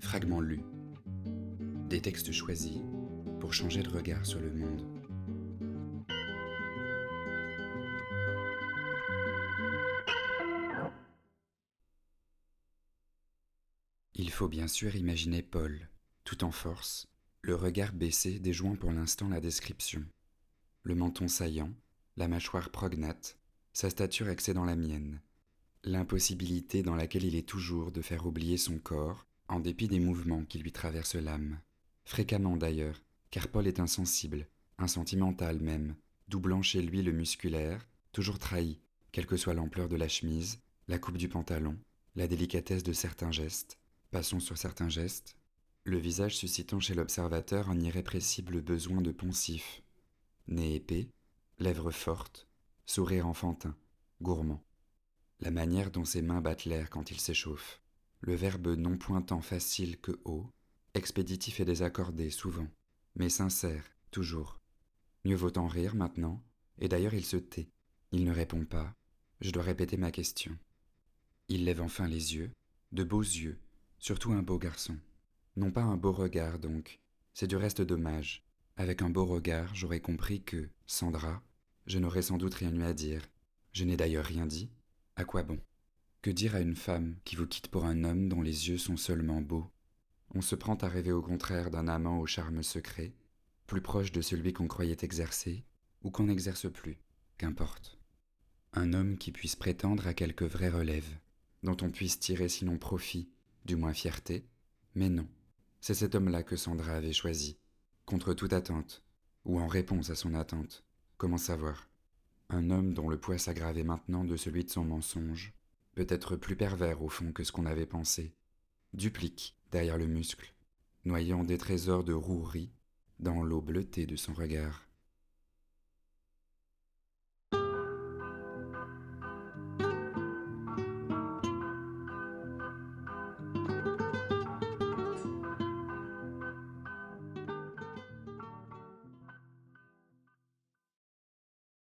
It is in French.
Fragments lus. Des textes choisis pour changer de regard sur le monde. Il faut bien sûr imaginer Paul, tout en force, le regard baissé déjouant pour l'instant la description. Le menton saillant, la mâchoire prognate, sa stature excédant la mienne, l'impossibilité dans laquelle il est toujours de faire oublier son corps, en dépit des mouvements qui lui traversent l'âme. Fréquemment d'ailleurs, car Paul est insensible, insentimental même, doublant chez lui le musculaire, toujours trahi, quelle que soit l'ampleur de la chemise, la coupe du pantalon, la délicatesse de certains gestes, passons sur certains gestes, le visage suscitant chez l'observateur un irrépressible besoin de poncif, nez épais, lèvres fortes, sourire enfantin, gourmand. La manière dont ses mains battent l'air quand il s'échauffe, le verbe non pointant facile que haut, expéditif et désaccordé souvent, mais sincère, toujours. Mieux vaut en rire maintenant, et d'ailleurs il se tait, il ne répond pas, je dois répéter ma question. Il lève enfin les yeux, de beaux yeux, surtout un beau garçon. Non pas un beau regard donc, c'est du reste dommage. Avec un beau regard, j'aurais compris que, Sandra, je n'aurais sans doute rien eu à dire. Je n'ai d'ailleurs rien dit, à quoi bon? Que dire à une femme qui vous quitte pour un homme dont les yeux sont seulement beaux? On se prend à rêver au contraire d'un amant au charme secret, plus proche de celui qu'on croyait exercer, ou qu'on n'exerce plus, qu'importe. Un homme qui puisse prétendre à quelque vraie relève, dont on puisse tirer sinon profit, du moins fierté, mais non, c'est cet homme-là que Sandra avait choisi, contre toute attente, ou en réponse à son attente, comment savoir? Un homme dont le poids s'aggravait maintenant de celui de son mensonge, peut-être plus pervers au fond que ce qu'on avait pensé, duplique derrière le muscle, noyant des trésors de rouerie dans l'eau bleutée de son regard.